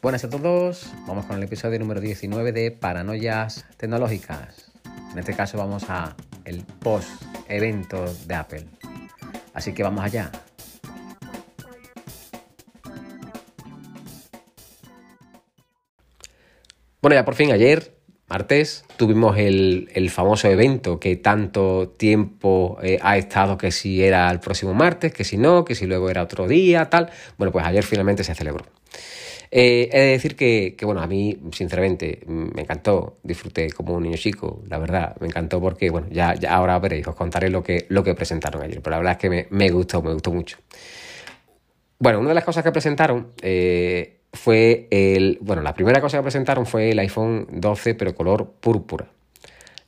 Buenas a todos, vamos con el episodio número 19 de Paranoias Tecnológicas. En este caso vamos a el post evento de Apple. Así que vamos allá. Bueno, ya por fin ayer, martes, tuvimos el, famoso evento que tanto tiempo eh, ha estado que si era el próximo martes, que si no, que si luego era otro día, tal. Bueno, pues ayer finalmente se celebró. Eh, he de decir que, bueno, a mí, sinceramente, me encantó, disfruté como un niño chico, la verdad, me encantó porque, bueno, ya, ahora veréis, os contaré lo que, lo que presentaron ayer, pero la verdad es que me, me gustó, me gustó mucho. Bueno, una de las cosas que presentaron eh, fue el. Bueno, la primera cosa que presentaron fue el iPhone 12, pero color púrpura.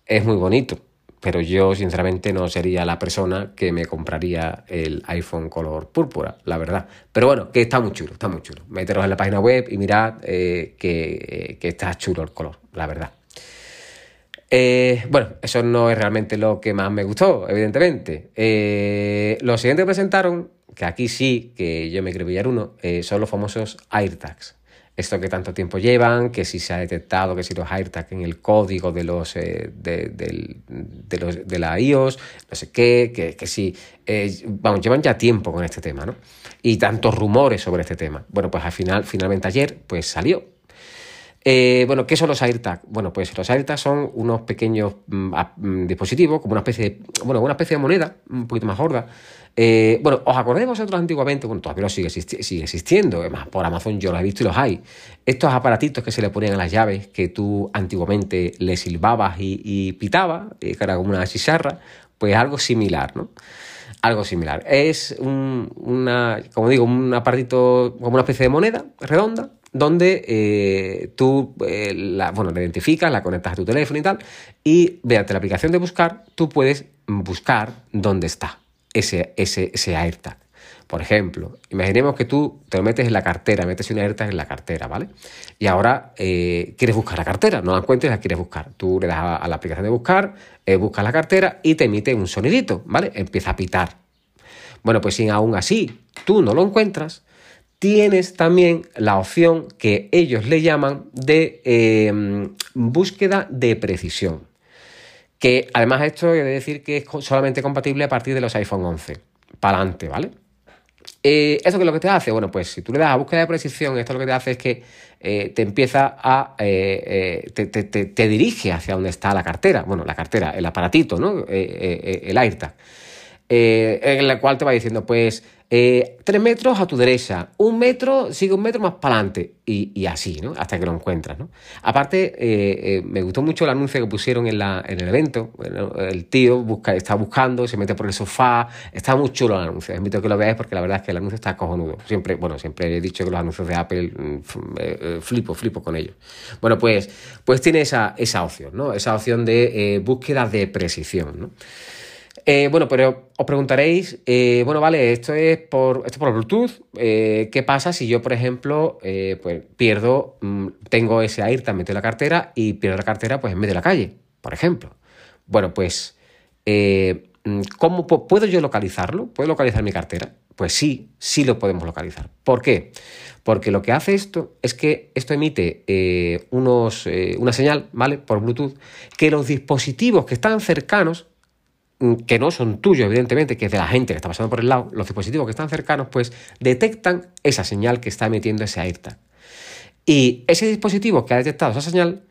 Es muy bonito, pero yo sinceramente no sería la persona que me compraría el iPhone color púrpura, la verdad. Pero bueno, que está muy chulo, está muy chulo. Meteros en la página web y mirad eh, que, está chulo el color, la verdad. Eh, bueno, eso no es realmente lo que más me gustó, evidentemente. Eh, lo siguiente que presentaron que aquí sí, que yo me quiero pillar uno, eh, son los famosos AirTags. Esto que tanto tiempo llevan, que si se ha detectado que si los AirTags en el código de los eh, de, los, de la iOS, no sé qué, que, que si, eh, vamos, llevan ya tiempo con este tema, ¿no? Y tantos rumores sobre este tema. Bueno, pues al final, finalmente ayer, pues salió. bueno, ¿qué son los AirTags? Bueno, pues los AirTags son unos pequeños mm, mm, dispositivos, como una especie de, bueno, una especie de moneda, un poquito más gorda, eh, bueno, ¿os acordáis vosotros antiguamente? Bueno, todavía sigue, sigue existiendo, además por Amazon yo los he visto y los hay. Estos aparatitos que se le ponían a las llaves, que tú antiguamente le silbabas y, y pitabas, que era como una chicharra, pues algo similar, ¿no? Algo similar. Es un, una, como digo, un aparatito como una especie de moneda redonda, donde eh, tú eh, bueno, la identificas, la conectas a tu teléfono y tal, y mediante la aplicación de buscar, tú puedes buscar dónde está ese, ese, ese AirTag. Por ejemplo, imaginemos que tú te lo metes en la cartera, metes un AirTag en la cartera, ¿vale? Y ahora eh, quieres buscar la cartera, no la encuentres, la quieres buscar. Tú le das a, la aplicación de buscar, eh, buscas la cartera y te emite un sonidito, ¿vale? Empieza a pitar. Bueno, pues si aún así tú no lo encuentras, tienes también la opción que ellos le llaman de eh, búsqueda de precisión que además esto he de decir que es solamente compatible a partir de los iPhone 11, para adelante, ¿vale? Eh, ¿Esto qué es lo que te hace? Bueno, pues si tú le das a búsqueda de precisión, esto lo que te hace es que eh, te empieza a. Eh, te, dirige hacia donde está la cartera. Bueno, la cartera, el aparatito, ¿no? el AirTag. en la cual te va diciendo, pues eh, tres metros a tu derecha, un metro, sigue un metro más para adelante y, así, ¿no? Hasta que lo encuentras, ¿no? Aparte, eh, eh, me gustó mucho el anuncio que pusieron en, la, en el evento. el tío busca, está buscando, se mete por el sofá, está muy chulo el anuncio. invito a que lo veáis porque la verdad es que el anuncio está cojonudo. Siempre, bueno, siempre he dicho que los anuncios de Apple mm, flipo, flipo con ellos. Bueno, pues, pues tiene esa, esa opción, ¿no? Esa opción de búsqueda de precisión. Eh, bueno, pero os preguntaréis, eh, bueno, vale, esto es por, esto por Bluetooth. Eh, ¿Qué pasa si yo, por ejemplo, pues pierdo, mm, tengo ese AirTag metido en la cartera y pierdo la cartera pues en medio de la calle, por ejemplo? Bueno, pues, mm, ¿cómo puedo yo localizarlo? ¿Puedo localizar mi cartera? Pues sí, sí lo podemos localizar. ¿Por qué? Porque lo que hace esto es que esto emite unos, una señal, ¿vale? Por Bluetooth, que los dispositivos que están cercanos que no son tuyos, evidentemente, que es de la gente que está pasando por el lado, los dispositivos que están cercanos, pues detectan esa señal que está emitiendo ese AirTag. Y ese dispositivo que ha detectado esa señal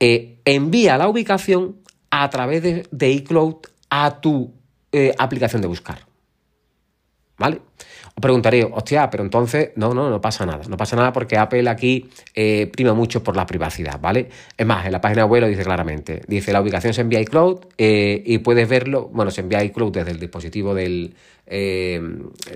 eh, envía la ubicación a través de, iCloud a tu eh, aplicación de buscar. ¿Vale? Os preguntaría, hostia, pero entonces, no, no, no pasa nada. No pasa nada porque Apple aquí eh, prima mucho por la privacidad, ¿vale? Es más, en la página web lo dice claramente. Dice, la ubicación se envía a iCloud eh, y puedes verlo, bueno, se envía a iCloud desde el dispositivo eh,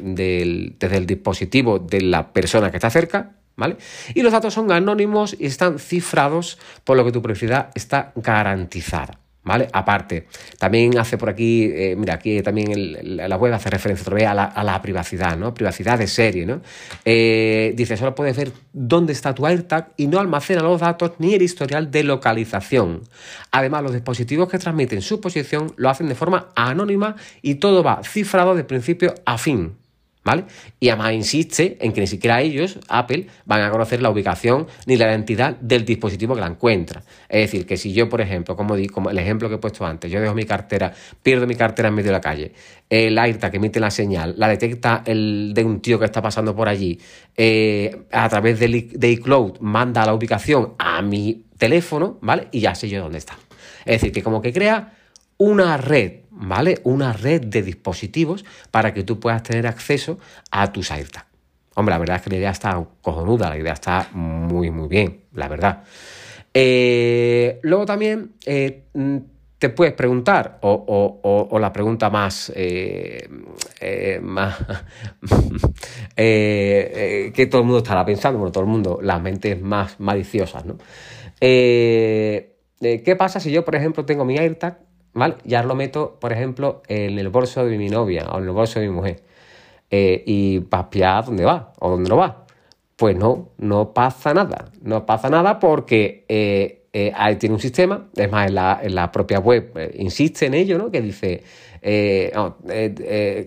del, desde el dispositivo de la persona que está cerca, ¿vale? Y los datos son anónimos y están cifrados, por lo que tu privacidad está garantizada. ¿Vale? Aparte, también hace por aquí, eh, mira, aquí también la web hace referencia otra vez a la, privacidad, ¿no? Privacidad de serie, ¿no? Eh, dice, solo puedes ver dónde está tu AirTag y no almacena los datos ni el historial de localización. Además, los dispositivos que transmiten su posición lo hacen de forma anónima y todo va cifrado de principio a fin, ¿vale? Y además insiste en que ni siquiera ellos, Apple, van a conocer la ubicación ni la identidad del dispositivo que la encuentra. Es decir, que si yo, por ejemplo, como, di, como el ejemplo que he puesto antes, yo dejo mi cartera, pierdo mi cartera en medio de la calle, el AirTag que emite la señal, la detecta el de un tío que está pasando por allí, eh, a través de, de iCloud manda la ubicación a mi teléfono, ¿vale? Y ya sé yo dónde está. Es decir, que como que crea una red, ¿vale? Una red de dispositivos para que tú puedas tener acceso a tus AirTag. Hombre, la verdad es que la idea está cojonuda, la idea está muy, muy bien, la verdad. Eh, luego también eh, te puedes preguntar, o, la pregunta más, eh, más que todo el mundo estará pensando, bueno, todo el mundo, las mentes más maliciosas, ¿no? ¿Qué pasa si yo, por ejemplo, tengo mi AirTag ¿vale? Ya lo meto, por ejemplo, en el bolso de mi novia o en el bolso de mi mujer. Eh, y a dónde va o dónde no va. Pues no, no pasa nada. No pasa nada porque eh, eh, ahí tiene un sistema, es más, en la, propia web insiste en ello, ¿no? Que dice,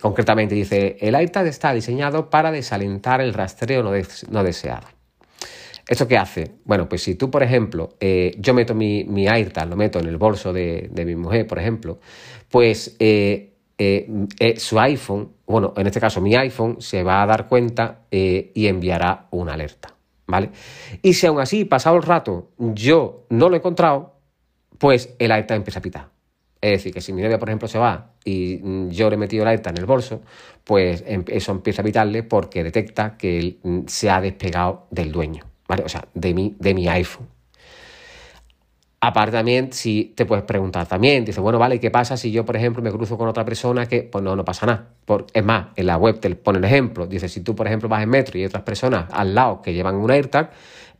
concretamente dice, el AirTag está diseñado para desalentar el rastreo no, no deseado. ¿Esto qué hace? Bueno, pues si tú, por ejemplo, eh, yo meto mi, mi, AirTag, lo meto en el bolso de, mi mujer, por ejemplo, pues eh, eh, su iPhone, bueno, en este caso mi iPhone, se va a dar cuenta y enviará una alerta, ¿vale? Y si aún así, pasado el rato, yo no lo he encontrado, pues el AirTag empieza a pitar. Es decir, que si mi novia, por ejemplo, se va y mm, yo le he metido el AirTag en el bolso, pues em, eso empieza a pitarle porque detecta que mm, se ha despegado del dueño. ¿Vale? O sea, de mi, de mi iPhone. Aparte también, si te puedes preguntar también, dice, bueno, vale, ¿qué pasa si yo, por ejemplo, me cruzo con otra persona que, pues no, no pasa nada? Por, es más, en la web te pone el ejemplo, dice, si tú, por ejemplo, vas en metro y hay otras personas al lado que llevan un AirTag,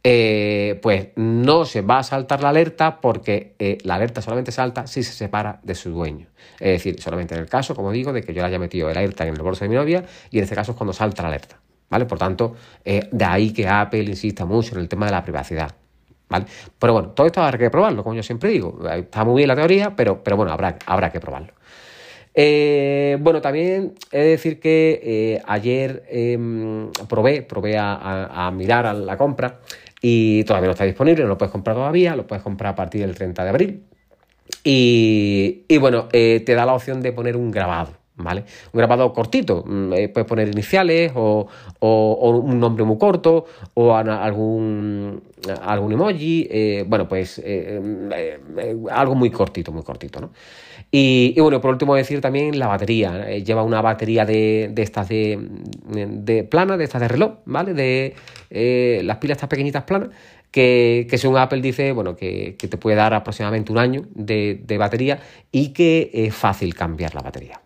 eh, pues no se va a saltar la alerta porque eh, la alerta solamente salta si se separa de su dueño. Es decir, solamente en el caso, como digo, de que yo le haya metido el AirTag en el bolso de mi novia y en este caso es cuando salta la alerta. ¿Vale? Por tanto, eh, de ahí que Apple insista mucho en el tema de la privacidad. ¿Vale? Pero bueno, todo esto habrá que probarlo, como yo siempre digo. Está muy bien la teoría, pero, pero bueno, habrá, habrá que probarlo. Eh, bueno, también he de decir que eh, ayer em, probé, probé a, mirar a la compra y todavía no está disponible, no lo puedes comprar todavía, lo puedes comprar a partir del 30 de abril. Y, y bueno, te da la opción de poner un grabado. ¿Vale? Un grabado cortito, mm, eh, puedes poner iniciales o, un nombre muy corto o algún, algún emoji, eh, bueno, pues eh, algo muy cortito, muy cortito, ¿no? Y, bueno, por último decir también la batería, lleva una batería de, estas de, de plana, de estas de reloj, ¿vale? De las pilas estas pequeñitas planas, que, que, según Apple dice, bueno, que, que, te puede dar aproximadamente un año de, de batería y que es fácil cambiar la batería.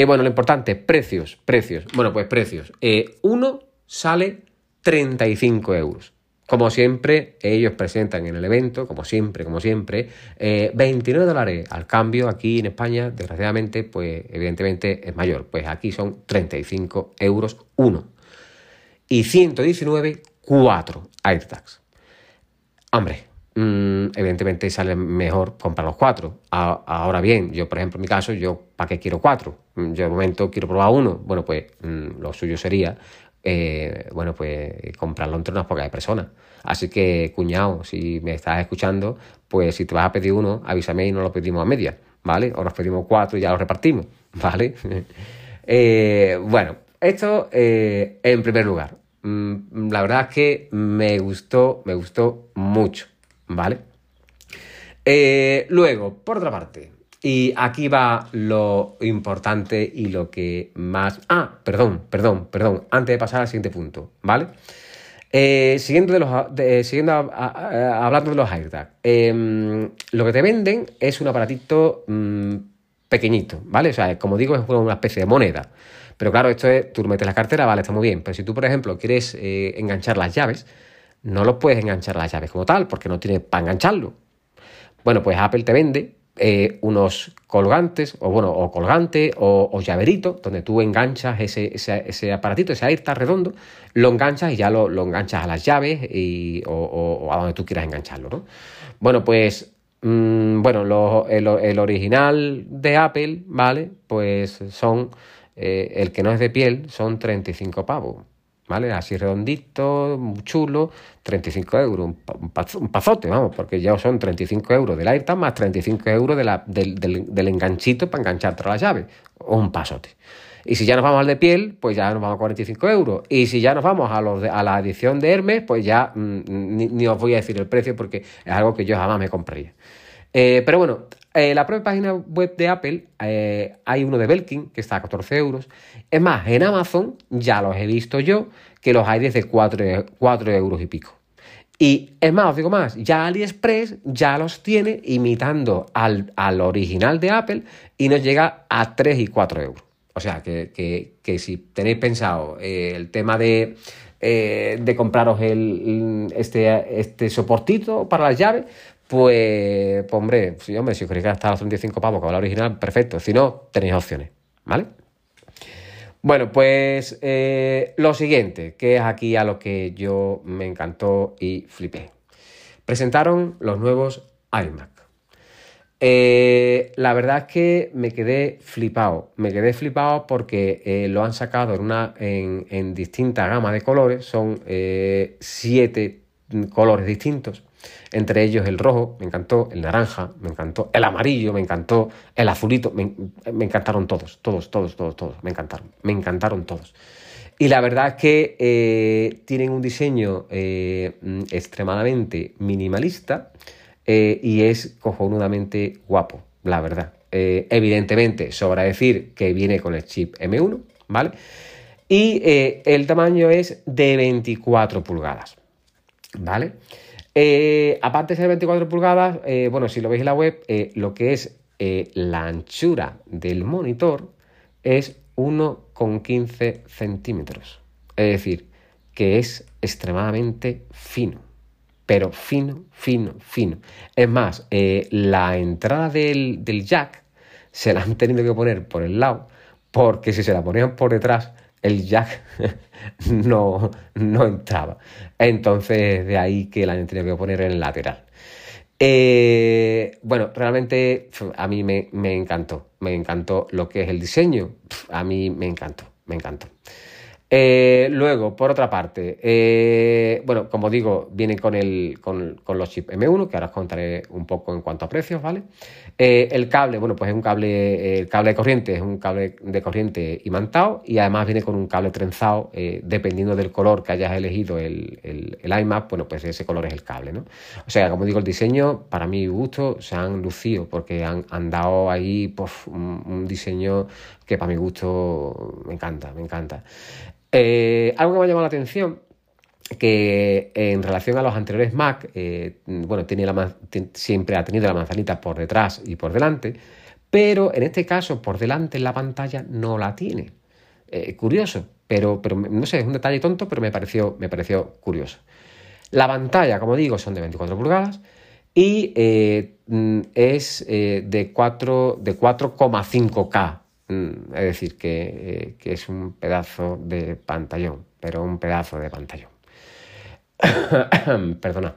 Y bueno, lo importante, precios, precios. Bueno, pues precios. Eh, uno sale 35 euros. Como siempre, ellos presentan en el evento, como siempre, como siempre, 29 eh, dólares al cambio. Aquí en España, desgraciadamente, pues evidentemente es mayor. Pues aquí son 35 euros uno. Y 119, 4 AirTags. Hombre, evidentemente sale mejor comprar los cuatro. ahora bien, yo por ejemplo en mi caso, yo ¿para qué quiero cuatro? Mm, yo de momento quiero probar uno. Bueno, pues mm, lo suyo sería, eh, bueno, pues comprarlo entre unas pocas personas. Así que, cuñado, si me estás escuchando, pues si te vas a pedir uno, avísame y no lo pedimos a media, ¿vale? O nos pedimos cuatro y ya lo repartimos, ¿vale? Eh, bueno, esto eh, en primer lugar. La verdad es que me gustó, me gustó mucho. ¿Vale? Eh, luego, por otra parte, y aquí va lo importante y lo que más... Ah, perdón, perdón, perdón, antes de pasar al siguiente punto, ¿vale? Eh, siguiendo, de los, siguiendo hablando de los AirTag, em, lo que te venden es un aparatito mm, pequeñito, ¿vale? O sea, como digo, es una especie de moneda. Pero claro, esto es, tú metes la cartera, vale, está muy bien. Pero si tú, por ejemplo, quieres eh, enganchar las llaves, no lo puedes enganchar a las llaves como tal, porque no tiene para engancharlo. Bueno, pues Apple te vende eh, unos colgantes, o bueno, o colgante, o, llaverito, donde tú enganchas ese, ese, aparatito, ese AirTag redondo, lo enganchas y ya lo, enganchas a las llaves y, o, a donde tú quieras engancharlo, ¿no? Bueno, pues mm, bueno, el, original de Apple, ¿vale? Pues son el que no es de piel son 35 pavos. ¿Vale? Así redondito, muy chulo, 35 euros, un, pazote, vamos, porque ya son 35 euros del AirTag más 35 euros de la, del, del, enganchito para engancharte a la llave, o un pasote. Y si ya nos vamos al de piel, pues ya nos vamos a 45 euros. Y si ya nos vamos a, los a la edición de Hermes, pues ya mm, ni, os voy a decir el precio porque es algo que yo jamás me compraría. Eh, pero bueno, eh, la propia página web de Apple eh, hay uno de Belkin que está a 14 euros. Es más, en Amazon ya los he visto yo que los hay desde 4, 4 euros y pico. Y es más, os digo más, ya AliExpress ya los tiene imitando al, original de Apple y nos llega a 3 y 4 euros. O sea, que, si tenéis pensado eh, el tema de, de compraros el, este, este soportito para las llaves, pues, hombre, si, hombre, si os queréis gastar los 35 pavos con la original, perfecto. Si no, tenéis opciones, ¿vale? Bueno, pues eh, lo siguiente, que es aquí a lo que yo me encantó y flipé. Presentaron los nuevos iMac. Eh, la verdad es que me quedé flipado. Me quedé flipado porque eh, lo han sacado en distinta gama de colores. Son siete colores distintos. Entre ellos el rojo, me encantó, el naranja, me encantó, el amarillo, me encantó, el azulito, me, encantaron todos, todos, todos, todos, todos, me encantaron, me encantaron todos. Y la verdad es que eh, tienen un diseño eh, extremadamente minimalista eh, y es cojonudamente guapo, la verdad. evidentemente, sobra decir que viene con el chip M1, ¿vale? Y el tamaño es de 24 pulgadas, ¿vale? Eh, aparte de ser 24 pulgadas, eh, bueno, si lo veis en la web, eh, lo que es la anchura del monitor es 1,15 centímetros. Es decir, que es extremadamente fino. Pero fino, fino, fino. Es más, la entrada del, del jack se la han tenido que poner por el lado, porque si se la ponían por detrás, el jack no, no entraba. Entonces, de ahí que la han tenido que poner en lateral. Eh, bueno, realmente a mí me, me, encantó, me encantó lo que es el diseño, a mí me encantó, me encantó. Eh, luego, por otra parte, eh, bueno, como digo, viene con, el, con, los chips M1, que ahora os contaré un poco en cuanto a precios, ¿vale? Eh, el cable, bueno, pues es un cable, el cable de corriente, es un cable de corriente imantado y además viene con un cable trenzado, dependiendo del color que hayas elegido el, el, iMac, bueno, pues ese color es el cable, ¿no? O sea, como digo, el diseño, para mi gusto, se han lucido porque han, dado ahí pues, un diseño que para mi gusto me encanta, me encanta. Eh, algo que me ha llamado la atención que en relación a los anteriores Mac, eh, bueno, siempre ha tenido la manzanita por detrás y por delante, pero en este caso por delante la pantalla no la tiene. Eh, curioso, pero, no sé, es un detalle tonto, pero me pareció, curioso. La pantalla, como digo, son de 24 pulgadas y es de 4, de 4,5K Mm, es decir, eh, que, es un pedazo de pantallón, pero un pedazo de pantallón. Perdona.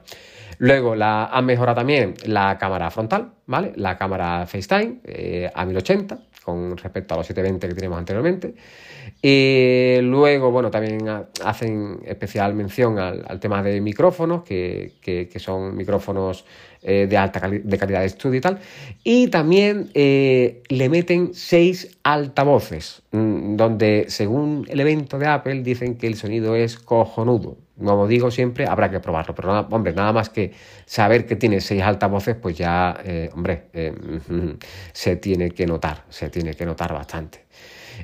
Luego la, han mejorado también la cámara frontal, ¿vale? La cámara FaceTime eh, a 1080 con respecto a los 720 que teníamos anteriormente. Y luego, bueno, también hacen especial mención al, tema de micrófonos, que, son micrófonos eh, de alta de calidad de estudio y tal. Y también eh, le meten seis altavoces, mm, donde según el evento de Apple dicen que el sonido es cojonudo. Como digo siempre, habrá que probarlo, pero nada, hombre, nada más que saber que tiene seis altavoces, pues ya, eh, hombre, se tiene que notar, se tiene que notar bastante.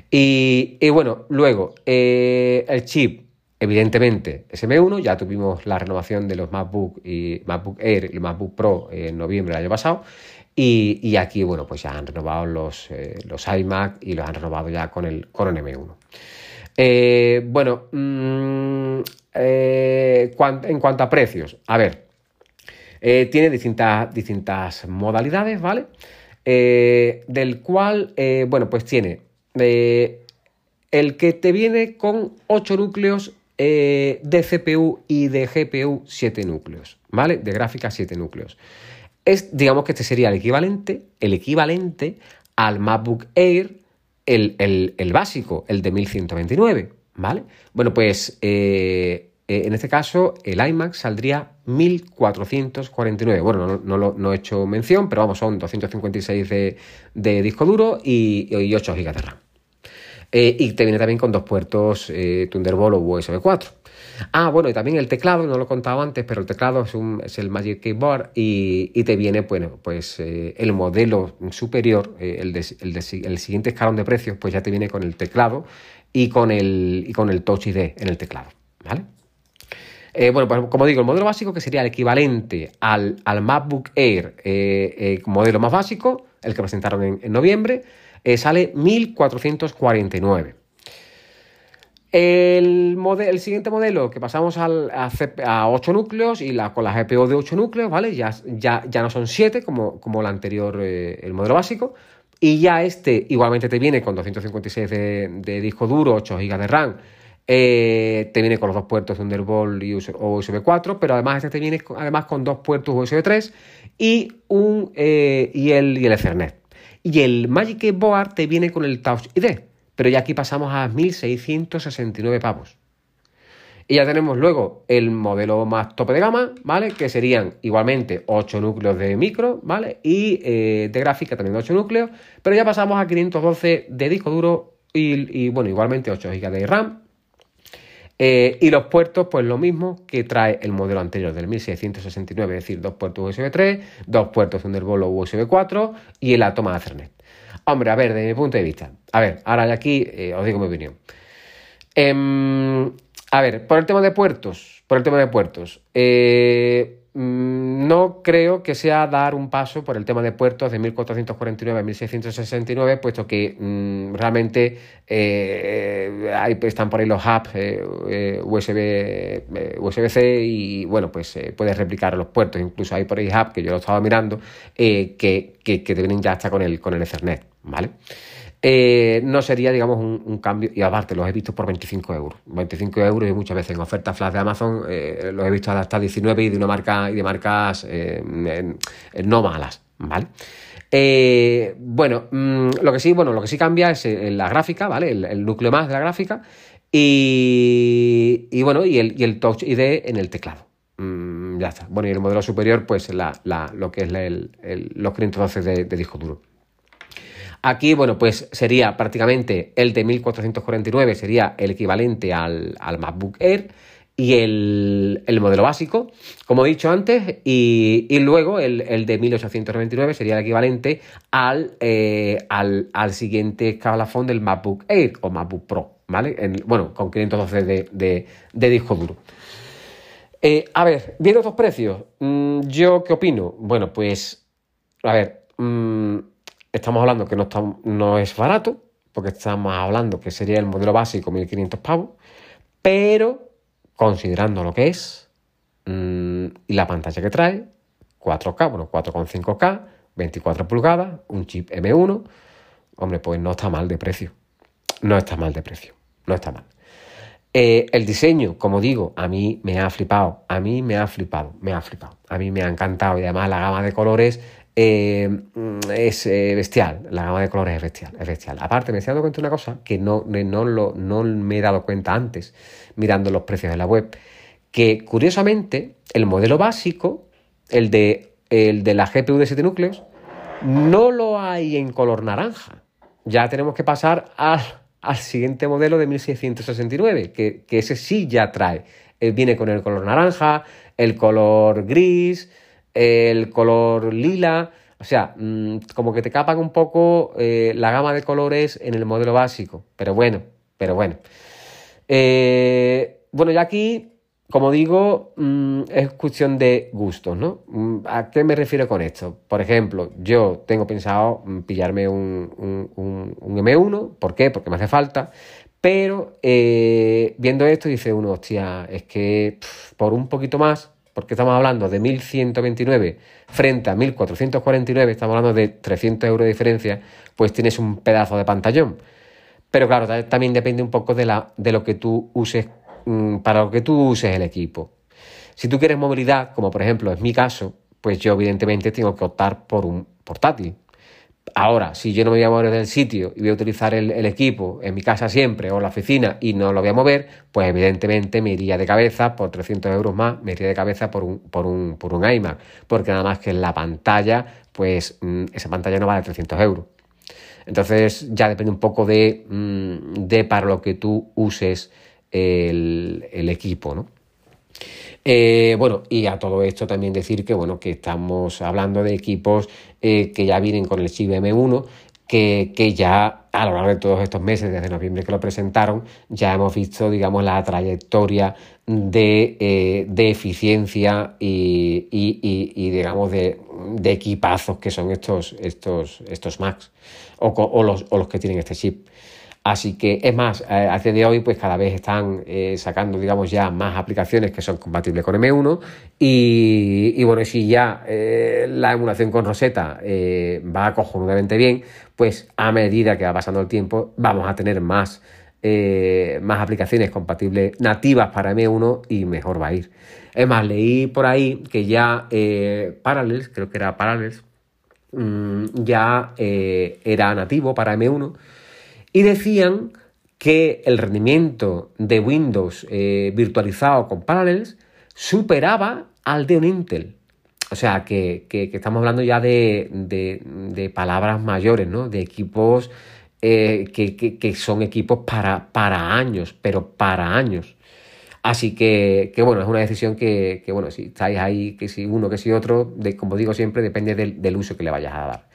Y, bueno, luego, el chip Evidentemente, SM1, ya tuvimos la renovación de los MacBook y MacBook Air y MacBook Pro en noviembre del año pasado. Y, aquí, bueno, pues ya han renovado los, eh, los iMac y los han renovado ya con el, con M1. Eh, bueno, mm, eh, en cuanto a precios, a ver, tiene distintas, distintas modalidades, ¿vale? del cual, bueno, pues tiene el que te viene con 8 núcleos eh, de CPU y de GPU 7 núcleos, ¿vale? De gráfica 7 núcleos. Es, digamos que este sería el equivalente, el equivalente al MacBook Air el, básico, el de 1129, ¿vale? Bueno, pues eh, eh, en este caso el iMac saldría 1449. Bueno, no, no, he hecho mención, pero vamos, son 256 de, de disco duro y, y 8 GB de RAM. Eh, y te viene también con dos puertos Thunderbolt o USB 4. Ah, bueno, y también el teclado, no lo he contado antes, pero el teclado es, un, es el Magic Keyboard y, te viene, bueno, pues el modelo superior, el, el, siguiente escalón de precios, pues ya te viene con el teclado y con el, y con el Touch ID en el teclado, ¿vale? bueno, pues como digo, el modelo básico que sería el equivalente al, al MacBook Air modelo más básico, el que presentaron en noviembre, eh, sale 1449. El, el, siguiente modelo que pasamos al, a, 8 núcleos y la, con la GPU de 8 núcleos, ¿vale? Ya, ya, ya no son 7 como, como el anterior, eh, el modelo básico. Y ya este igualmente te viene con 256 de, disco duro, 8 GB de RAM. Eh, te viene con los dos puertos Thunderbolt y USB 4, pero además este te viene además con dos puertos USB 3 y, un, y, el, y el Ethernet. Y el Magic Keyboard te viene con el Touch ID, pero ya aquí pasamos a 1669 pavos. Y ya tenemos luego el modelo más tope de gama, ¿vale? Que serían igualmente 8 núcleos de micro, ¿vale? Y eh, de gráfica también 8 núcleos, pero ya pasamos a 512 de disco duro y, bueno, igualmente 8 GB de RAM. Eh, y los puertos, pues lo mismo que trae el modelo anterior del 1669, es decir, dos puertos USB 3, dos puertos Thunderbolt USB 4 y el de Ethernet. Hombre, a ver, desde mi punto de vista, a ver, ahora de aquí eh, os digo mi opinión. A ver, por el tema de puertos, por el tema de puertos, eh, Mm, no creo que sea dar un paso por el tema de puertos de 1449 a 1669, puesto que mm, realmente eh, están por ahí los hubs eh, eh, USB, USB-C y bueno, pues puedes replicar los puertos. Incluso hay por ahí hubs que yo lo estaba mirando que, que, te vienen ya hasta con el, con el Ethernet, ¿vale? Eh, no sería, digamos, un, cambio. Y aparte, los he visto por 25 euros. 25 euros y muchas veces en ofertas flash de Amazon eh, los he visto hasta 19 y de una marca y de marcas eh, no malas, ¿vale? bueno, mm, lo que sí, bueno, lo que sí cambia es la gráfica, ¿vale? El, núcleo más de la gráfica. Y, bueno, y el, y el Touch ID en el teclado. Mm, ya está. Bueno, y el modelo superior, pues la, lo que es los 512 de disco duro. Aquí, bueno, pues sería prácticamente el de 1449, sería el equivalente al, MacBook Air y el, modelo básico, como he dicho antes, y, luego el, de 1899 sería el equivalente al, eh, al, siguiente escalafón del MacBook Air o MacBook Pro, ¿vale? bueno, con 512 de, de, disco duro. Eh, a ver, viendo estos precios, mm, ¿yo qué opino? Bueno, pues, a ver, mm, estamos hablando que no, no es barato, porque estamos hablando que sería el modelo básico 1500 pavos, pero considerando lo que es mm, y la pantalla que trae, 4K, bueno, 4,5K, 24 pulgadas, un chip M1, hombre, pues no está mal de precio. No está mal de precio, no está mal. Eh, el diseño, como digo, a mí me ha flipado, a mí me ha flipado, me ha flipado, a mí me ha encantado y además la gama de colores eh, es eh, bestial, la gama de colores es bestial, es bestial. Aparte, me estoy dando cuenta de una cosa que no, no, lo, no me he dado cuenta antes, mirando los precios de la web, que curiosamente el modelo básico, el de, el de la GPU de 7 núcleos, no lo hay en color naranja. Ya tenemos que pasar al, al siguiente modelo de 1669, que, que ese sí ya trae. Eh, viene con el color naranja, el color gris, el color lila, o sea, mm, como que te capan un poco eh, la gama de colores en el modelo básico, pero bueno, pero bueno. Eh, bueno, ya aquí, como digo, mm, es cuestión de gustos, ¿no? Mm, ¿A qué me refiero con esto? Por ejemplo, yo tengo pensado pillarme un, M1, ¿por qué? Porque me hace falta, pero eh, viendo esto dice uno, hostia, es que por un poquito más porque estamos hablando de 1.129 frente a 1.449, estamos hablando de 300 euros de diferencia, pues tienes un pedazo de pantallón. Pero claro, también depende un poco de, la, de lo que tú uses, mm, para lo que tú uses el equipo. Si tú quieres movilidad, como por ejemplo es mi caso, pues yo evidentemente tengo que optar por un portátil. Ahora, si yo no me voy a mover del sitio y voy a utilizar el, equipo en mi casa siempre o en la oficina y no lo voy a mover, pues evidentemente me iría de cabeza por 300 euros más, me iría de cabeza por un, por un, por un iMac, porque nada más que la pantalla, pues mm, esa pantalla no vale 300 euros. Entonces ya depende un poco de, mm, de para lo que tú uses el, el equipo, ¿no? Eh, bueno, y a todo esto también decir que, bueno, que estamos hablando de equipos eh, que ya vienen con el chip M1, que, que, ya a lo largo de todos estos meses, desde noviembre que lo presentaron, ya hemos visto, digamos, la trayectoria de, eh, de eficiencia y, y, digamos, de, de, equipazos que son estos, estos, estos Macs o, los, o los que tienen este chip. Así que es más, eh, a día de hoy pues cada vez están eh, sacando digamos ya más aplicaciones que son compatibles con M1 y, bueno, si ya eh, la emulación con Rosetta va cojonudamente bien, pues a medida que va pasando el tiempo vamos a tener más, más aplicaciones compatibles nativas para M1 y mejor va a ir. Es más, leí por ahí que ya Parallels, creo que era Parallels, mm, ya era nativo para M1 y decían que el rendimiento de Windows eh, virtualizado con Parallels superaba al de un Intel. O sea, que, estamos hablando ya de, palabras mayores, ¿no? De equipos eh, que, son equipos para, para años, pero para años. Así que, bueno, es una decisión que, bueno, si estáis ahí, que si uno, que si otro, de, como digo siempre, depende del uso que le vayas a dar.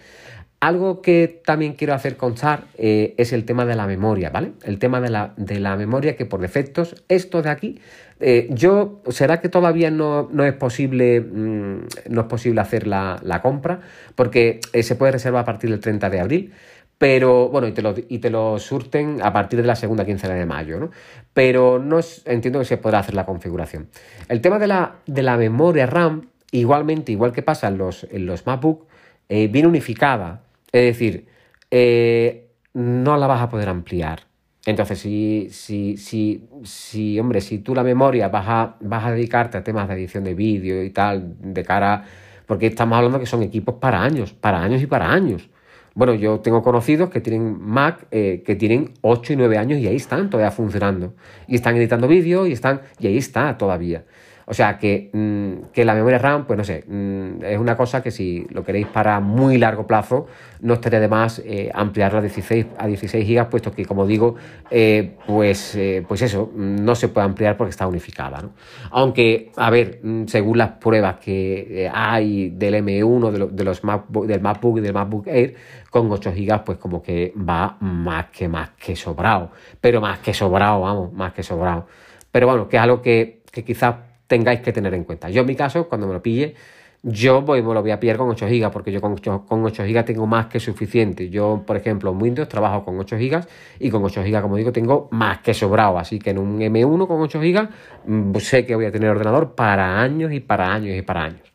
Algo que también quiero hacer constar eh, es el tema de la memoria, ¿vale? El tema de la, de la memoria que por defectos, esto de aquí, eh, yo, ¿será que todavía no, es posible mm, no es posible hacer la, compra? Porque eh, se puede reservar a partir del 30 de abril, pero bueno, y te, lo, y te lo surten a partir de la segunda quincena de mayo, ¿no? Pero no entiendo que se podrá hacer la configuración. El tema de la, de la memoria RAM, igualmente, igual que pasa en los, en los MacBook, viene unificada es decir, eh, no la vas a poder ampliar. Entonces, si, si, si, si, hombre, si tú la memoria vas a, vas a dedicarte a temas de edición de vídeo y tal, de cara. Porque estamos hablando que son equipos para años, para años y para años. Bueno, yo tengo conocidos que tienen Mac eh, que tienen 8 y 9 años y ahí están todavía funcionando. Y están editando vídeos y están. Y ahí está todavía. O sea que, mm, que, la memoria RAM, pues no sé, mm, es una cosa que si lo queréis para muy largo plazo, no estaría de más eh, ampliarla a 16, a 16 GB, puesto que, como digo, eh, pues, eh, pues eso, no se puede ampliar porque está unificada. ¿no? Aunque, a ver, mm, según las pruebas que hay del M1, de, de los MacBook, del MacBook y del MacBook Air, con 8 GB, pues como que va más que más que sobrado. Pero más que sobrado, vamos, más que sobrado. Pero bueno, que es algo que, que quizás tengáis que tener en cuenta. Yo en mi caso, cuando me lo pille, yo voy, me lo voy a pillar con 8 GB porque yo con 8, con 8 GB tengo más que suficiente. Yo, por ejemplo, en Windows trabajo con 8 GB y con 8 GB, como digo, tengo más que sobrado. Así que en un M1 con 8 GB mm, sé que voy a tener ordenador para años y para años y para años.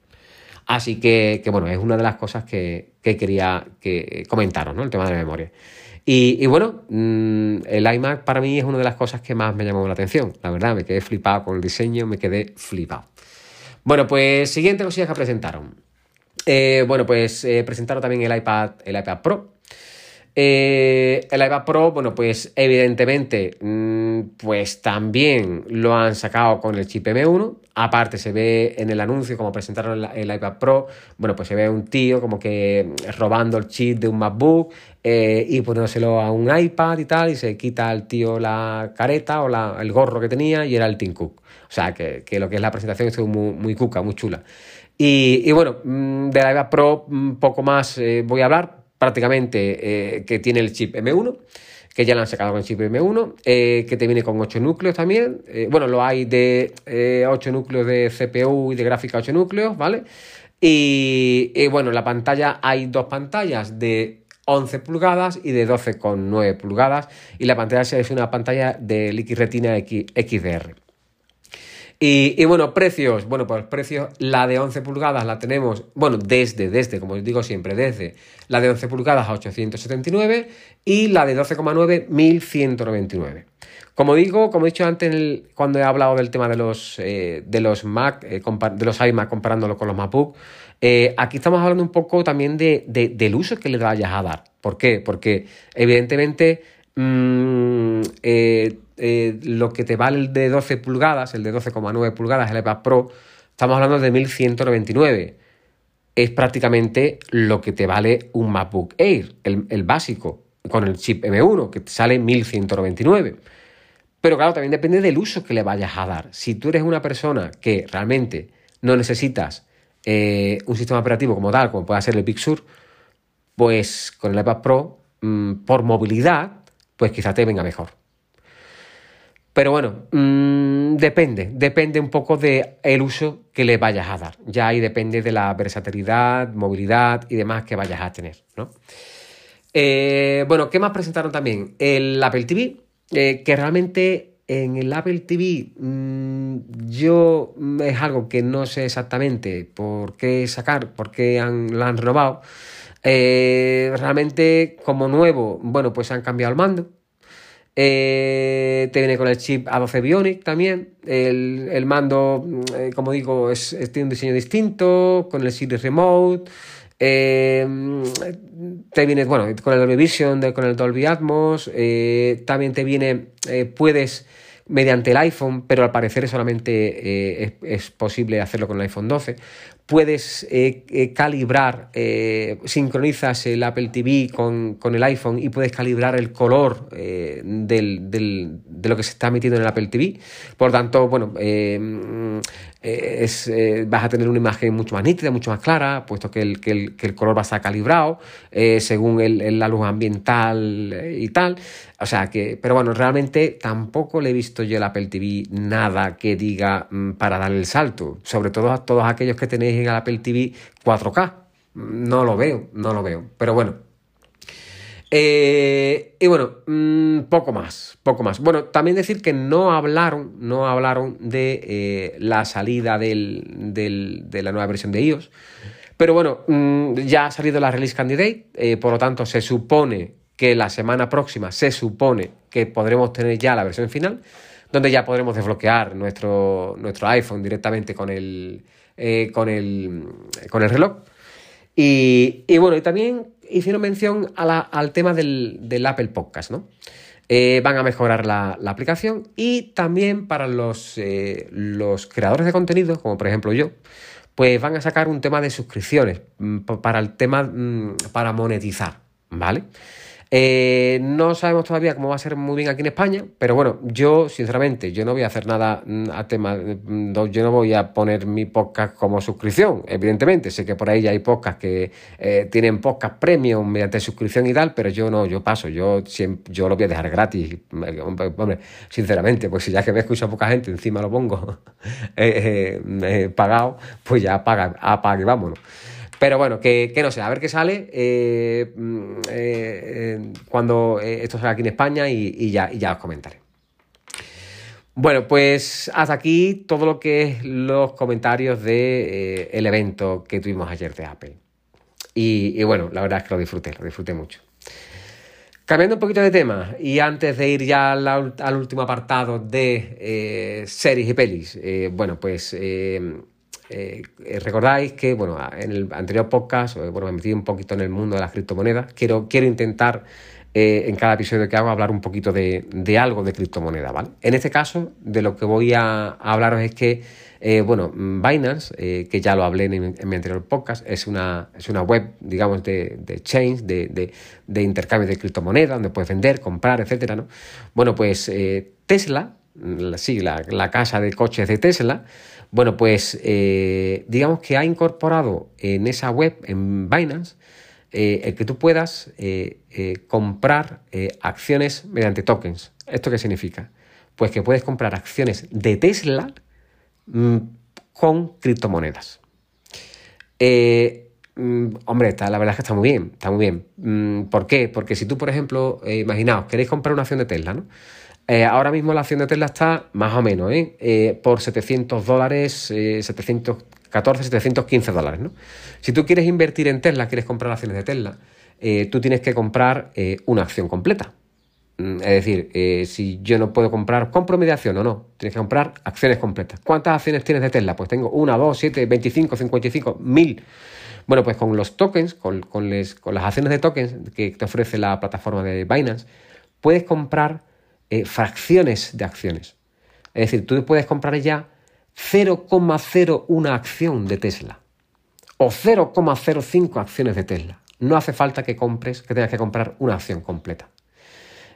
Así que, que bueno, es una de las cosas que, que quería que comentaros, ¿no? El tema de memoria. Y, bueno, mm, el iMac para mí es una de las cosas que más me llamó la atención. La verdad, me quedé flipado con el diseño, me quedé flipado. Bueno, pues siguiente cosilla que presentaron. Eh, bueno, pues eh, presentaron también el iPad, el iPad Pro. Eh, el iPad Pro, bueno, pues evidentemente, mm, pues también lo han sacado con el chip M1. Aparte, se ve en el anuncio, como presentaron el, iPad Pro, bueno, pues se ve un tío como que robando el chip de un MacBook eh, y poniéndoselo a un iPad y tal, y se quita al tío la careta o la, el gorro que tenía y era el Tim Cook. O sea, que, lo que es la presentación estuvo muy, muy cuca, muy chula. Y, y bueno, mm, de la iPad Pro, poco más eh, voy a hablar prácticamente eh, que tiene el chip M1, que ya lo han sacado con el chip M1, eh, que te viene con 8 núcleos también. Eh, bueno, lo hay de 8 núcleos de CPU y de gráfica 8 núcleos, ¿vale? Y, bueno, en la pantalla hay dos pantallas de 11 pulgadas y de 12,9 pulgadas y la pantalla es una pantalla de Liquid Retina XDR. Y, bueno, precios. Bueno, pues precios, la de 11 pulgadas la tenemos, bueno, desde, desde, como os digo siempre, desde la de 11 pulgadas a 879 y la de 12,9, 1199. Como digo, como he dicho antes cuando he hablado del tema de los, eh, de los Mac, eh, de los iMac comparándolo con los MacBook, eh, aquí estamos hablando un poco también de, del uso que le vayas a dar. ¿Por qué? Porque evidentemente mm, lo que te vale el de 12 pulgadas, el de 12,9 pulgadas, el iPad Pro, estamos hablando de 1199. Es prácticamente lo que te vale un MacBook Air, el, básico, con el chip M1, que te sale 1199. Pero claro, también depende del uso que le vayas a dar. Si tú eres una persona que realmente no necesitas eh, un sistema operativo como tal, como puede ser el Big Sur, pues con el iPad Pro, mm, por movilidad, pues quizá te venga mejor. Pero bueno, mm, depende, depende un poco del el uso que le vayas a dar. Ya ahí depende de la versatilidad, movilidad y demás que vayas a tener, ¿no? Eh, bueno, ¿qué más presentaron también? El Apple TV, eh, que realmente en el Apple TV mm, yo mm, es algo que no sé exactamente por qué sacar, por qué han, lo han renovado. Eh, realmente como nuevo, bueno, pues han cambiado el mando. Eh, te viene con el chip A12 Bionic también. El, mando, mm, como digo, es, tiene un diseño distinto, con el Siri Remote. Eh, te viene, bueno, con el Dolby Vision, con el Dolby Atmos, eh, también te viene, eh, puedes mediante el iPhone, pero al parecer solamente es, es, posible hacerlo con el iPhone 12 puedes eh, eh, calibrar, eh, sincronizas el Apple TV con, el iPhone y puedes calibrar el color del, de lo que se está metiendo en el Apple TV. Por tanto, bueno, es, vas a tener una imagen mucho más nítida, mucho más clara, puesto que el, que el, color va a estar calibrado según la luz ambiental y tal. O sea que, pero bueno, realmente tampoco le he visto yo el Apple TV nada que diga mm, para dar el salto. Sobre todo a todos aquellos que tenéis en el Apple TV 4K. No lo veo, no lo veo. Pero bueno. Eh, y bueno, mm, poco más, poco más. Bueno, también decir que no hablaron, no hablaron de eh, la salida de la nueva versión de iOS. Pero bueno, mm, ya ha salido la release candidate, eh, por lo tanto se supone que la semana próxima se supone que podremos tener ya la versión final, donde ya podremos desbloquear nuestro, nuestro iPhone directamente con el, eh, con, el, con el reloj. Y, bueno, y también hicieron mención al tema del, Apple Podcast, ¿no? Eh, van a mejorar la, aplicación y también para los, eh, los creadores de contenido, como por ejemplo yo, pues van a sacar un tema de suscripciones mm, para el tema, mm, para monetizar, ¿vale? Eh, no sabemos todavía cómo va a ser muy aquí en España, pero bueno, yo sinceramente, yo no voy a hacer nada mm, a tema, mm, yo no voy a poner mi podcast como suscripción, evidentemente, sé que por ahí ya hay podcasts que eh, tienen podcast premium mediante suscripción y tal, pero yo no, yo paso, yo, siempre, yo lo voy a dejar gratis, hombre, sinceramente, pues si ya que me escucha poca gente, encima lo pongo eh, pagado, pues ya paga, apague, vámonos. Pero bueno, que, no sé, a ver qué sale eh, mm, eh, eh, cuando esto salga aquí en España y, ya, ya os comentaré. Bueno, pues hasta aquí todo lo que es los comentarios del el evento que tuvimos ayer de Apple. Y, bueno, la verdad es que lo disfruté, lo disfruté mucho. Cambiando un poquito de tema, y antes de ir ya al, último apartado de series y pelis, bueno, pues eh, recordáis que, bueno, en el anterior podcast, eh, bueno, me metí un poquito en el mundo de las criptomonedas. Quiero, quiero intentar eh, en cada episodio que hago hablar un poquito de, algo de criptomoneda, ¿vale? En este caso, de lo que voy a, hablaros es que, bueno, Binance, que ya lo hablé en, mi anterior podcast, es una, es una web, digamos, de, de change, de, de, intercambio de criptomonedas, donde puedes vender, comprar, etcétera, ¿no? Bueno, pues Tesla, sí, la, la casa de coches de Tesla, bueno, pues eh, digamos que ha incorporado en esa web, en Binance, eh, el que tú puedas eh, comprar acciones mediante tokens. ¿Esto qué significa? Pues que puedes comprar acciones de Tesla mm, con criptomonedas. Mm, hombre, está, la verdad es que está muy bien, está muy bien. Mm, ¿Por qué? Porque si tú, por ejemplo, imaginaos, queréis comprar una acción de Tesla, ¿no? Eh, ahora mismo la acción de Tesla está más o menos ¿eh? eh por 700 dólares, 714, 715 dólares. ¿no? Si tú quieres invertir en Tesla, quieres comprar acciones de Tesla, tú tienes que comprar una acción completa. Mm, es decir, si yo no puedo comprar, ¿compro media acción o no? Tienes que comprar acciones completas. ¿Cuántas acciones tienes de Tesla? Pues tengo 1, 2, 7, 25, 55, 1000. Bueno, pues con los tokens, con las acciones de tokens que te ofrece la plataforma de Binance, puedes comprar eh, fracciones de acciones. Es decir, tú puedes comprar ya 0,01 acción de Tesla o 0,05 acciones de Tesla. No hace falta que compres, que tengas que comprar una acción completa.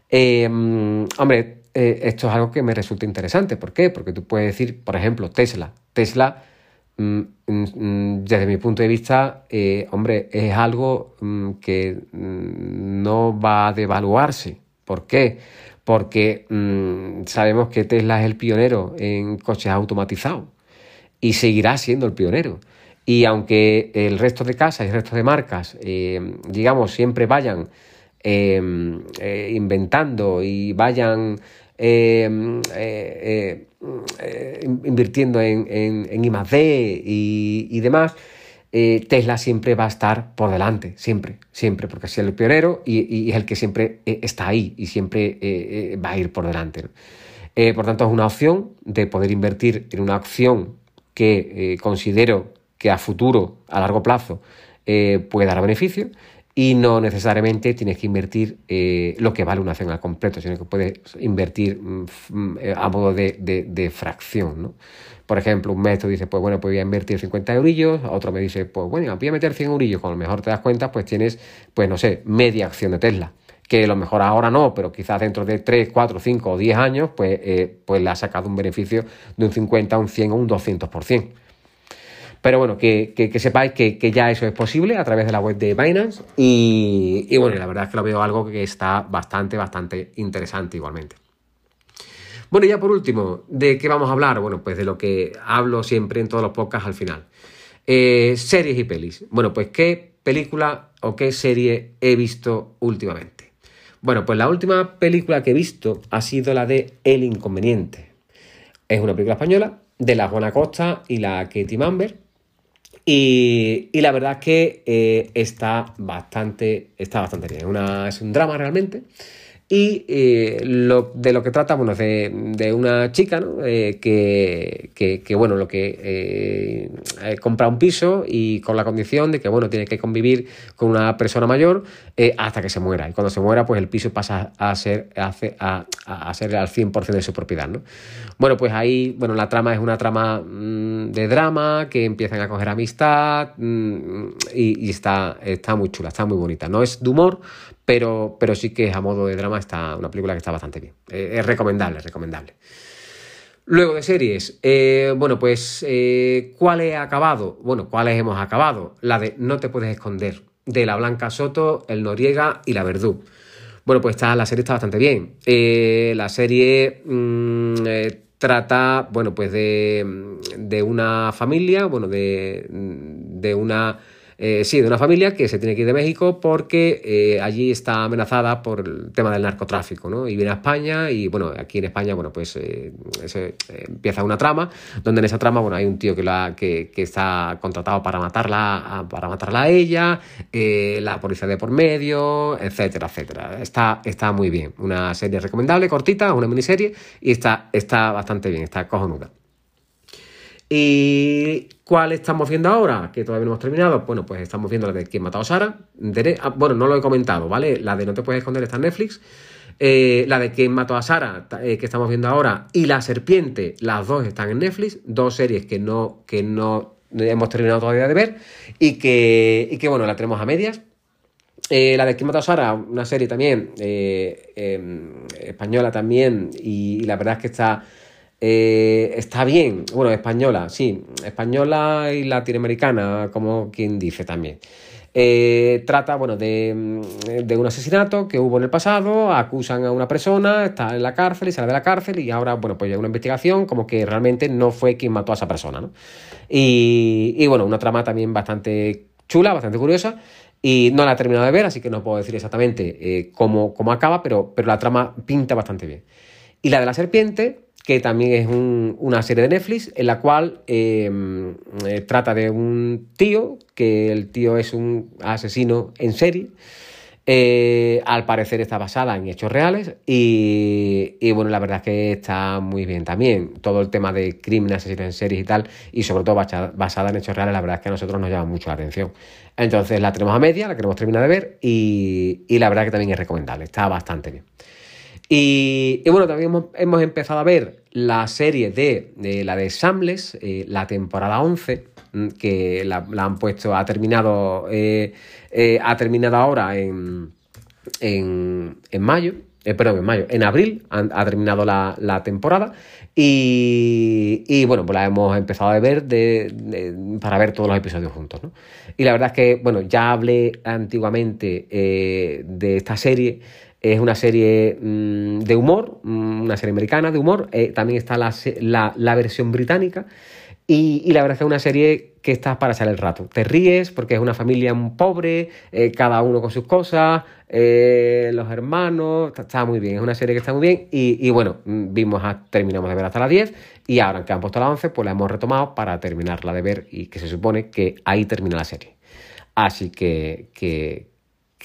Eh, hombre, eh, esto es algo que me resulta interesante. ¿Por qué? Porque tú puedes decir, por ejemplo, Tesla. Tesla, mm, mm, mm, desde mi punto de vista, hombre, es algo que no va a devaluarse. ¿Por qué? Porque mm, sabemos que Tesla es el pionero en coches automatizados y seguirá siendo el pionero. Y aunque el resto de casas y el resto de marcas, eh, digamos, siempre vayan em, eh, inventando y vayan eh, invirtiendo en, en, en I+.D. y, y demás, eh, Tesla siempre va a estar por delante, siempre, siempre, porque es el pionero y, es el que siempre eh, está ahí y siempre eh, va a ir por delante. por tanto, es una opción de poder invertir en una acción que considero que a futuro, a largo plazo, puede dar beneficio y no necesariamente tienes que invertir lo que vale una acción al completo, sino que puedes invertir mm, mm, a modo de, de fracción. ¿no? Por ejemplo, un mes tú dices, pues bueno, pues voy a invertir 50 eurillos, otro me dice, pues bueno, voy a meter 100 eurillos, con lo mejor te das cuenta, pues tienes, pues no sé, media acción de Tesla que a lo mejor ahora no, pero quizás dentro de 3, 4, 5 o 10 años, pues, eh, pues le ha sacado un beneficio de un 50, un 100 o un 200%. Pero bueno, que, que, sepáis que, que, ya eso es posible a través de la web de Binance y, y bueno, la verdad es que lo veo algo que está bastante, bastante interesante igualmente. Bueno, y ya por último, ¿de qué vamos a hablar? Bueno, pues de lo que hablo siempre en todos los podcasts al final. Eh, series y pelis. Bueno, pues ¿qué película o qué serie he visto últimamente? Bueno, pues la última película que he visto ha sido la de El Inconveniente. Es una película española de la Juana Costa y la Katie Mamber. Y, la verdad que eh, está, bastante, está bastante bien. Es un drama realmente. Y eh, lo, de lo que trata, bueno, es de, una chica ¿no? Eh, que, que, bueno, lo que eh, compra un piso y con la condición de que, bueno, tiene que convivir con una persona mayor hasta que se muera. Y cuando se muera, pues el piso pasa a ser, a, a, a ser al 100% de su propiedad, ¿no? Bueno, pues ahí, bueno, la trama es una trama mm, de drama, que empiezan a coger amistad mm, y, y, está, está muy chula, está muy bonita. No es de humor, pero, pero sí que a modo de drama está una película que está bastante bien. Eh, es recomendable, es recomendable. Luego de series, eh, bueno, pues, eh, ¿cuáles he acabado? Bueno, ¿cuáles hemos acabado? La de No te puedes esconder, de la Blanca Soto, el Noriega y la Verdú. Bueno, pues está, la serie está bastante bien. la serie mm, trata, bueno, pues de, de, una familia, bueno, de, de una eh, sí, de una familia que se tiene que ir de México porque eh, allí está amenazada por el tema del narcotráfico, ¿no? Y viene a España y, bueno, aquí en España, bueno, pues eh, empieza una trama, donde en esa trama, bueno, hay un tío que, la, que, está contratado para matarla, para matarla a ella, la policía de por medio, etcétera, etcétera. Está, está muy bien. Una serie recomendable, cortita, una miniserie, y está, está bastante bien, está cojonuda. ¿Y cuál estamos viendo ahora? Que todavía no hemos terminado. Bueno, pues estamos viendo la de ¿Quién mató a Sara? Ah, bueno, no lo he comentado, ¿vale? La de No te puedes esconder está en Netflix. Eh, la de ¿Quién mató a Sara? Eh, que estamos viendo ahora. Y La Serpiente, las dos están en Netflix. Dos series que no, que no hemos terminado todavía de ver. Y que, y que bueno, la tenemos a medias. Eh, la de ¿Quién mató a Sara? Una serie también em, española también. y la verdad es que está eh, está bien, bueno, española, sí, española y latinoamericana, como quien dice también. Eh, trata, bueno, de, un asesinato que hubo en el pasado, acusan a una persona, está en la cárcel y sale de la cárcel y ahora, bueno, pues hay una investigación como que realmente no fue quien mató a esa persona, ¿no? Y, bueno, una trama también bastante chula, bastante curiosa y no la he terminado de ver, así que no puedo decir exactamente eh, cómo, cómo, acaba, pero, pero la trama pinta bastante bien. Y la de la serpiente, que también es una serie de Netflix en la cual em, eh, trata de un tío, que el tío es un asesino en serie. Eh, al parecer está basada en hechos reales y, bueno, la verdad es que está muy bien también. Todo el tema de crímenes, asesinos en series y tal, y sobre todo basada en hechos reales, la verdad es que a nosotros nos llama mucho la atención. Entonces la tenemos a media, la queremos terminar de ver y, y la verdad que también es recomendable, está bastante bien. Y, bueno, también hemos, empezado a ver la serie de, la de Samles, eh, la temporada 11, mm, que la, han puesto, ha terminado, eh, eh, ha terminado ahora en, en, mayo, perdón, en mayo, en abril ha, terminado la, temporada y, bueno, pues la hemos empezado a ver para ver todos los episodios juntos. ¿no? Y la verdad es que, bueno, ya hablé antiguamente de esta serie es una serie mm, de humor, mm, una serie americana de humor. Eh, también está la, versión británica. Y, la verdad es que es una serie que está para echar el rato. Te ríes porque es una familia pobre, eh, cada uno con sus cosas, eh, los hermanos, está, muy bien. Es una serie que está muy bien. Y, bueno, mm, vimos terminamos de ver hasta las 10 y ahora que han puesto las 11, pues la hemos retomado para terminarla de ver y que se supone que ahí termina la serie. Así que, que,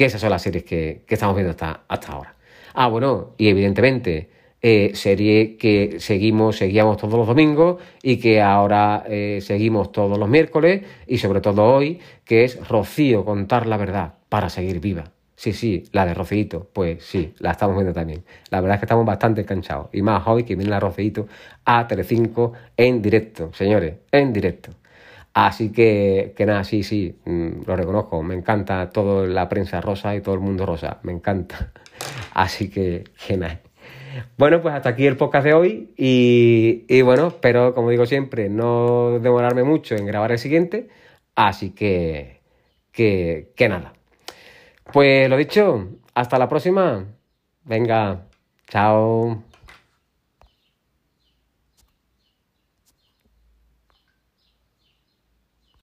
que esas son las series que, estamos viendo hasta, hasta ahora. Ah, bueno, y evidentemente, eh, serie que seguimos, seguíamos todos los domingos y que ahora eh, seguimos todos los miércoles y sobre todo hoy, que es Rocío, contar la verdad para seguir viva. Sí, sí, la de Rocío, pues sí, la estamos viendo también. La verdad es que estamos bastante cansados. Y más hoy que viene la Rocío a Telecinco en directo, señores, en directo. Así que, que nada, sí, sí, mm, lo reconozco. Me encanta toda la prensa rosa y todo el mundo rosa. Me encanta. Así que, que nada. Bueno, pues hasta aquí el podcast de hoy. Y, y bueno, espero, como digo siempre, no demorarme mucho en grabar el siguiente. Así que, que, que nada. Pues lo dicho, hasta la próxima. Venga, chao.